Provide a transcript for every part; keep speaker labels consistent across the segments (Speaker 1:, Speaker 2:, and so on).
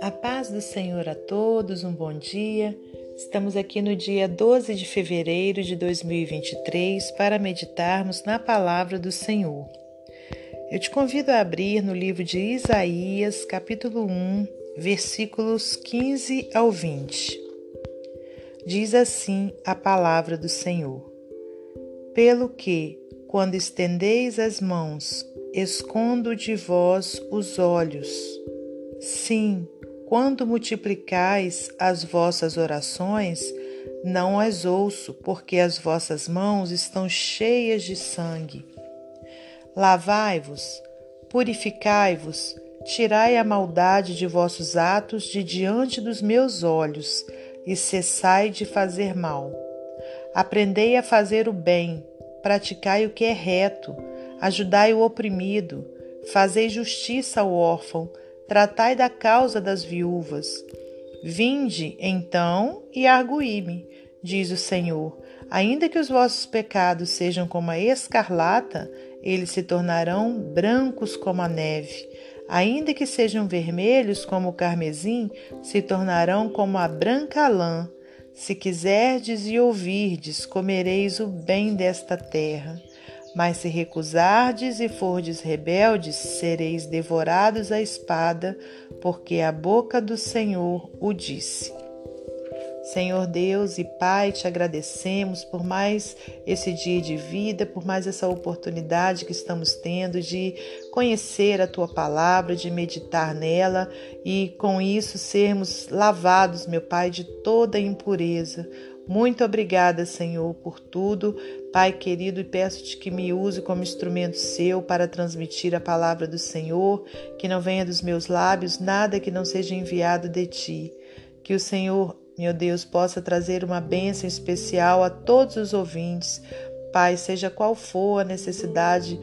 Speaker 1: A paz do Senhor a todos, um bom dia. Estamos aqui no dia 12 de fevereiro de 2023 para meditarmos na palavra do Senhor. Eu te convido a abrir no livro de Isaías, capítulo 1, versículos 15 ao 20. Diz assim a palavra do Senhor: Pelo que, quando estendeis as mãos, escondo de vós os olhos. Sim, quando multiplicais as vossas orações, não as ouço, porque as vossas mãos estão cheias de sangue. Lavai-vos, purificai-vos, tirai a maldade de vossos atos de diante dos meus olhos, e cessai de fazer mal. Aprendei a fazer o bem, praticai o que é reto, ajudai o oprimido, fazei justiça ao órfão, tratai da causa das viúvas. Vinde, então, e arguí-me, diz o Senhor. Ainda que os vossos pecados sejam como a escarlata, eles se tornarão brancos como a neve. Ainda que sejam vermelhos como o carmesim, se tornarão como a branca lã. Se quiserdes e ouvirdes, comereis o bem desta terra. Mas se recusardes e fordes rebeldes, sereis devorados à espada, porque a boca do Senhor o disse. Senhor Deus e Pai, te agradecemos por mais esse dia de vida, por mais essa oportunidade que estamos tendo de conhecer a tua palavra, de meditar nela e com isso sermos lavados, meu Pai, de toda impureza. Muito obrigada, Senhor, por tudo. Pai querido, e peço-te que me use como instrumento seu para transmitir a palavra do Senhor, que não venha dos meus lábios nada que não seja enviado de ti. Que o Senhor meu Deus, possa trazer uma bênção especial a todos os ouvintes. Pai, seja qual for a necessidade,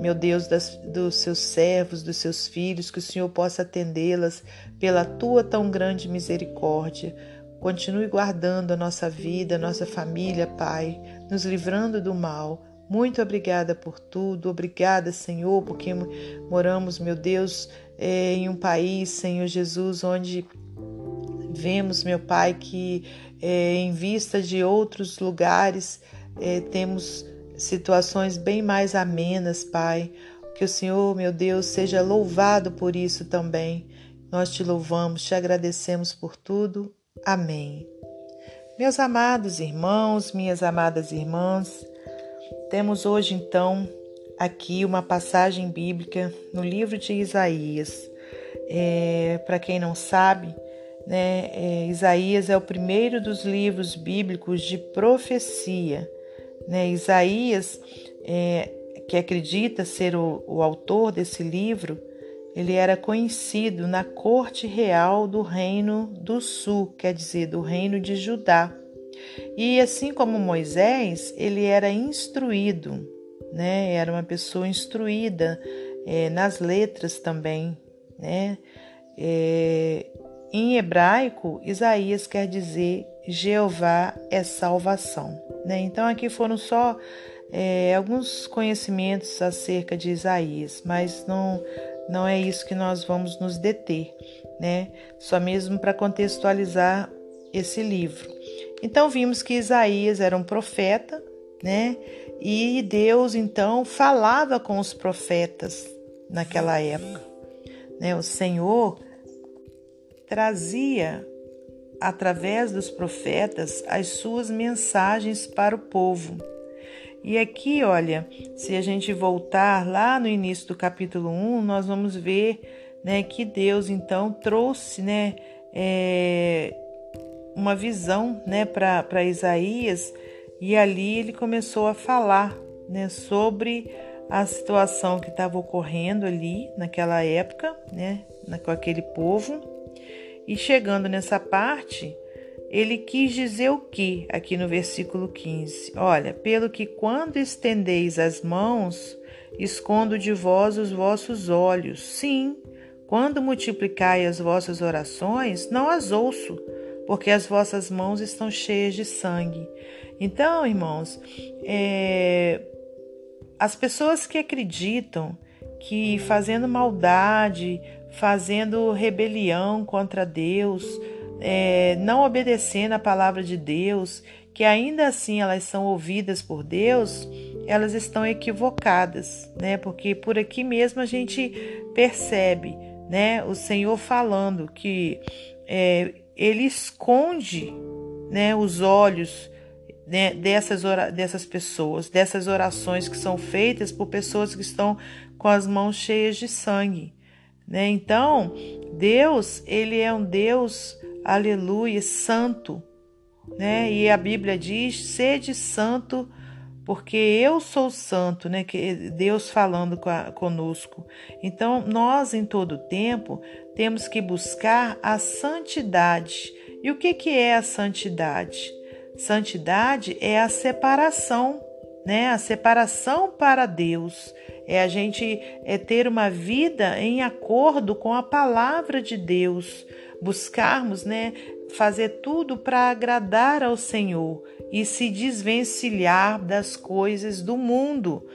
Speaker 1: meu Deus, das, dos seus servos, dos seus filhos, que o Senhor possa atendê-las pela tua tão grande misericórdia. Continue guardando a nossa vida, a nossa família, Pai, nos livrando do mal. Muito obrigada por tudo, obrigada, Senhor, porque moramos, meu Deus, eh, em um país, Senhor Jesus, onde Vemos, meu Pai, que é, em vista de outros lugares é, temos situações bem mais amenas, Pai. Que o Senhor, meu Deus, seja louvado por isso também. Nós te louvamos, te agradecemos por tudo. Amém. Meus amados irmãos, minhas amadas irmãs, temos hoje então aqui uma passagem bíblica no livro de Isaías. É, Para quem não sabe, né? É, Isaías é o primeiro dos livros bíblicos de profecia. Né? Isaías, é, que acredita ser o, o autor desse livro, ele era conhecido na corte real do reino do sul, quer dizer, do reino de Judá. E assim como Moisés, ele era instruído, né? Era uma pessoa instruída é, nas letras também, né? É, em hebraico, Isaías quer dizer Jeová é salvação. Né? Então, aqui foram só é, alguns conhecimentos acerca de Isaías, mas não, não é isso que nós vamos nos deter, né? só mesmo para contextualizar esse livro. Então, vimos que Isaías era um profeta, né? e Deus então falava com os profetas naquela época. Né? O Senhor trazia, através dos profetas, as suas mensagens para o povo. E aqui, olha, se a gente voltar lá no início do capítulo 1, nós vamos ver né, que Deus então trouxe né, é, uma visão né, para Isaías e ali ele começou a falar né, sobre a situação que estava ocorrendo ali naquela época, né, com aquele povo. E chegando nessa parte, ele quis dizer o que aqui no versículo 15? Olha, pelo que quando estendeis as mãos, escondo de vós os vossos olhos. Sim, quando multiplicai as vossas orações, não as ouço, porque as vossas mãos estão cheias de sangue. Então, irmãos, é, as pessoas que acreditam que fazendo maldade, fazendo rebelião contra Deus, é, não obedecendo a palavra de Deus, que ainda assim elas são ouvidas por Deus, elas estão equivocadas, né? Porque por aqui mesmo a gente percebe, né? O Senhor falando que é, Ele esconde, né? Os olhos né, dessas, dessas pessoas, dessas orações que são feitas por pessoas que estão com as mãos cheias de sangue. Né? Então, Deus, ele é um Deus, aleluia, santo. Né? E a Bíblia diz: sede santo, porque eu sou santo, né? Que Deus falando conosco. Então, nós em todo tempo temos que buscar a santidade. E o que, que é a santidade? Santidade é a separação, né? A separação para Deus. É a gente é ter uma vida em acordo com a palavra de Deus, buscarmos, né, fazer tudo para agradar ao Senhor e se desvencilhar das coisas do mundo,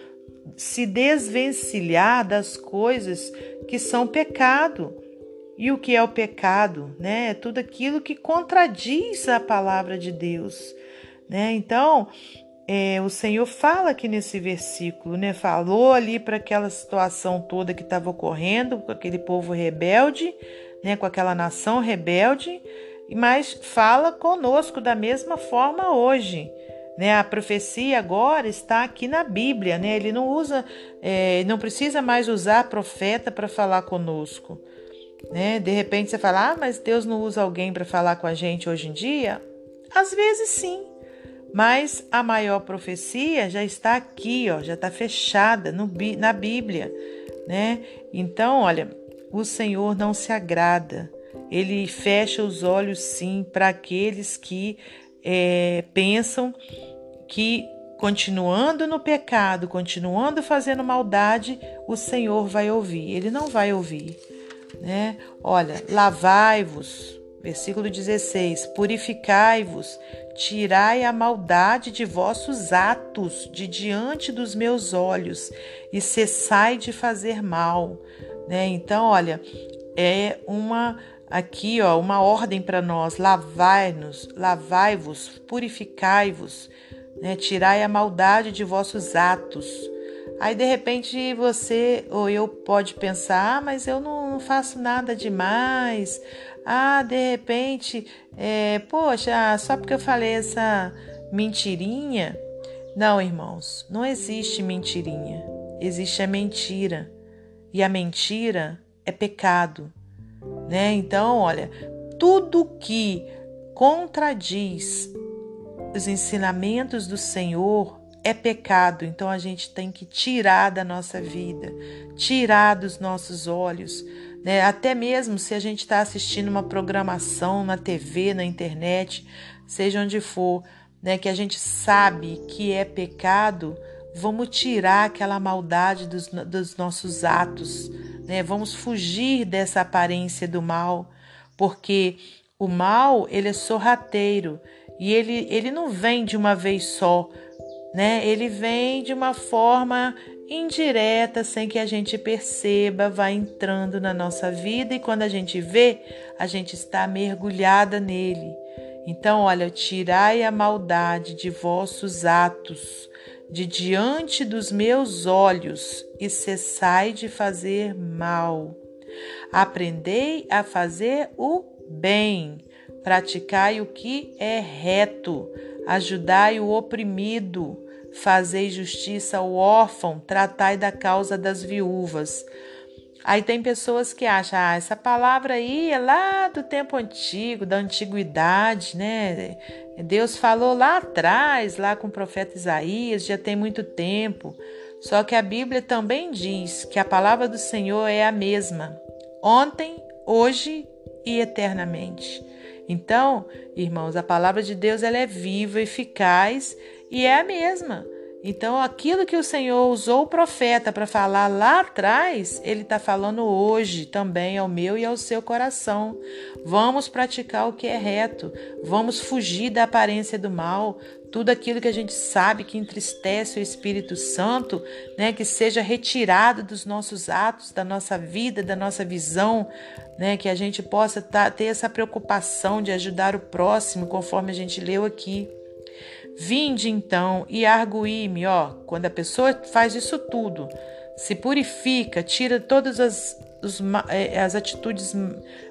Speaker 1: se desvencilhar das coisas que são pecado. E o que é o pecado? Né? É tudo aquilo que contradiz a palavra de Deus. Né? Então, é, o Senhor fala aqui nesse versículo, né? Falou ali para aquela situação toda que estava ocorrendo com aquele povo rebelde, né? Com aquela nação rebelde, mas fala conosco da mesma forma hoje. Né, a profecia agora está aqui na Bíblia, né? Ele não usa, é, não precisa mais usar profeta para falar conosco. Né? De repente você fala, ah, mas Deus não usa alguém para falar com a gente hoje em dia? Às vezes sim, mas a maior profecia já está aqui, ó, já está fechada no, na Bíblia, né? Então, olha, o Senhor não se agrada. Ele fecha os olhos, sim, para aqueles que é, pensam que continuando no pecado, continuando fazendo maldade, o Senhor vai ouvir. Ele não vai ouvir né? Olha, lavai-vos, versículo 16: purificai-vos, tirai a maldade de vossos atos de diante dos meus olhos e cessai de fazer mal, né? Então, olha, é uma aqui, ó, uma ordem para nós: lavai-nos, lavai-vos, purificai-vos, né? Tirai a maldade de vossos atos Aí de repente você ou eu pode pensar, ah, mas eu não, não faço nada demais. Ah, de repente, é, poxa, só porque eu falei essa mentirinha. Não, irmãos, não existe mentirinha. Existe a mentira. E a mentira é pecado. Né? Então, olha, tudo que contradiz os ensinamentos do Senhor é pecado, então a gente tem que tirar da nossa vida, tirar dos nossos olhos, né? Até mesmo se a gente está assistindo uma programação na TV, na internet, seja onde for, né? Que a gente sabe que é pecado, vamos tirar aquela maldade dos, dos nossos atos, né? Vamos fugir dessa aparência do mal, porque o mal ele é sorrateiro e ele, ele não vem de uma vez só né? Ele vem de uma forma indireta, sem que a gente perceba, vai entrando na nossa vida e quando a gente vê, a gente está mergulhada nele. Então, olha, tirai a maldade de vossos atos, de diante dos meus olhos, e cessai de fazer mal. Aprendei a fazer o bem, praticai o que é reto, ajudai o oprimido, Fazei justiça ao órfão, tratai da causa das viúvas. Aí tem pessoas que acham, ah, essa palavra aí é lá do tempo antigo, da antiguidade, né? Deus falou lá atrás, lá com o profeta Isaías, já tem muito tempo. Só que a Bíblia também diz que a palavra do Senhor é a mesma, ontem, hoje e eternamente. Então, irmãos, a palavra de Deus ela é viva, eficaz e é a mesma. Então, aquilo que o Senhor usou o profeta para falar lá atrás, ele está falando hoje também ao meu e ao seu coração. Vamos praticar o que é reto, vamos fugir da aparência do mal. tudo aquilo que a gente sabe que entristece o Espírito Santo, né, que seja retirado dos nossos atos, da nossa vida, da nossa visão, né, que a gente possa tá, ter essa preocupação de ajudar o próximo, conforme a gente leu aqui. Vinde então e arguí-me, ó, quando a pessoa faz isso tudo, se purifica, tira todas as, os, eh, as atitudes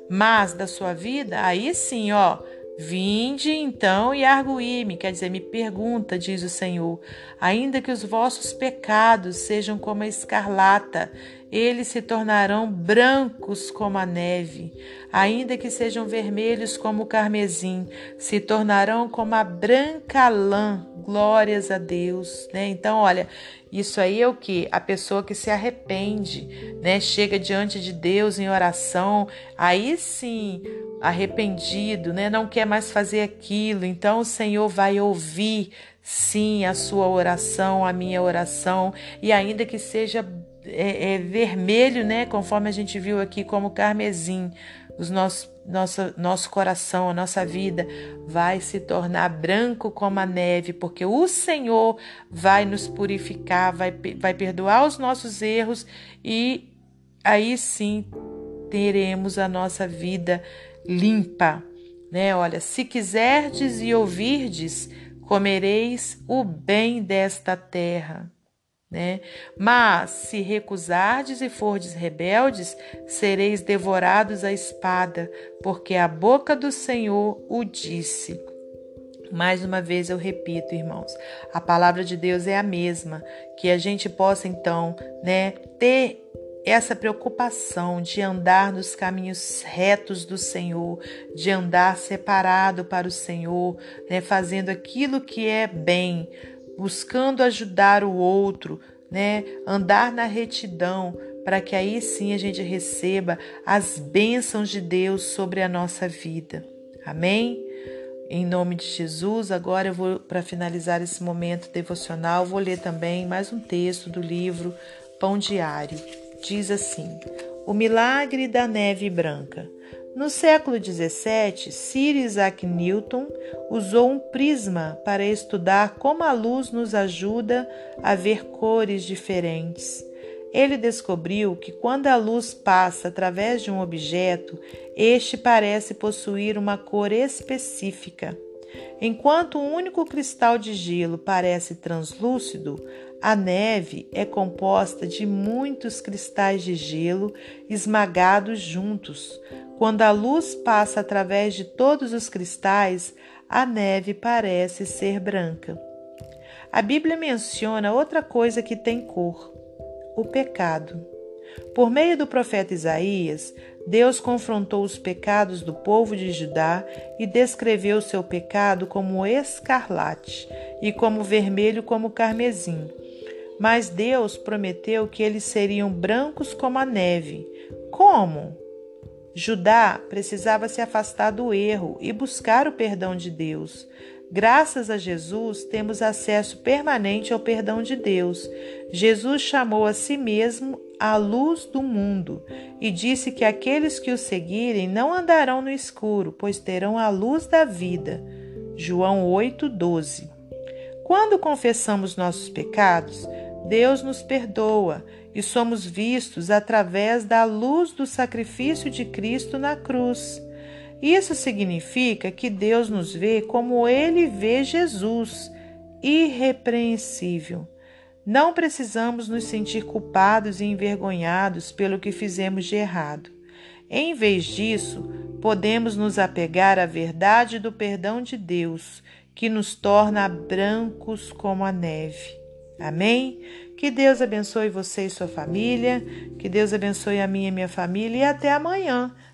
Speaker 1: más da sua vida, aí sim, ó, Vinde então e arguí-me, quer dizer, me pergunta, diz o Senhor, ainda que os vossos pecados sejam como a escarlata, eles se tornarão brancos como a neve, ainda que sejam vermelhos como o carmesim, se tornarão como a branca lã. Glórias a Deus, né? Então, olha, isso aí é o que a pessoa que se arrepende, né? Chega diante de Deus em oração, aí sim arrependido, né? Não quer mais fazer aquilo. Então o Senhor vai ouvir sim a sua oração, a minha oração, e ainda que seja é, é, vermelho, né? Conforme a gente viu aqui, como carmesim, os nossos, nosso, nosso coração, a nossa vida vai se tornar branco como a neve, porque o Senhor vai nos purificar, vai, vai perdoar os nossos erros e aí sim teremos a nossa vida limpa, né? Olha, se quiserdes e ouvirdes, comereis o bem desta terra, né? Mas se recusardes e fordes rebeldes, sereis devorados à espada, porque a boca do Senhor o disse. Mais uma vez eu repito, irmãos, a palavra de Deus é a mesma, que a gente possa então, né, ter essa preocupação de andar nos caminhos retos do Senhor, de andar separado para o Senhor, né, fazendo aquilo que é bem, buscando ajudar o outro, né, andar na retidão, para que aí sim a gente receba as bênçãos de Deus sobre a nossa vida. Amém? Em nome de Jesus, agora eu vou, para finalizar esse momento devocional, vou ler também mais um texto do livro Pão Diário diz assim: O milagre da neve branca. No século XVII, Sir Isaac Newton usou um prisma para estudar como a luz nos ajuda a ver cores diferentes. Ele descobriu que quando a luz passa através de um objeto, este parece possuir uma cor específica. Enquanto um único cristal de gelo parece translúcido, a neve é composta de muitos cristais de gelo esmagados juntos. Quando a luz passa através de todos os cristais, a neve parece ser branca. A Bíblia menciona outra coisa que tem cor: o pecado. Por meio do profeta Isaías, Deus confrontou os pecados do povo de Judá e descreveu seu pecado como escarlate e como vermelho como carmesim. Mas Deus prometeu que eles seriam brancos como a neve. Como? Judá precisava se afastar do erro e buscar o perdão de Deus. Graças a Jesus, temos acesso permanente ao perdão de Deus. Jesus chamou a si mesmo a luz do mundo e disse que aqueles que o seguirem não andarão no escuro, pois terão a luz da vida. João 8:12. Quando confessamos nossos pecados, Deus nos perdoa e somos vistos através da luz do sacrifício de Cristo na cruz. Isso significa que Deus nos vê como ele vê Jesus, irrepreensível. Não precisamos nos sentir culpados e envergonhados pelo que fizemos de errado. Em vez disso, podemos nos apegar à verdade do perdão de Deus, que nos torna brancos como a neve. Amém? Que Deus abençoe você e sua família, que Deus abençoe a minha e minha família e até amanhã,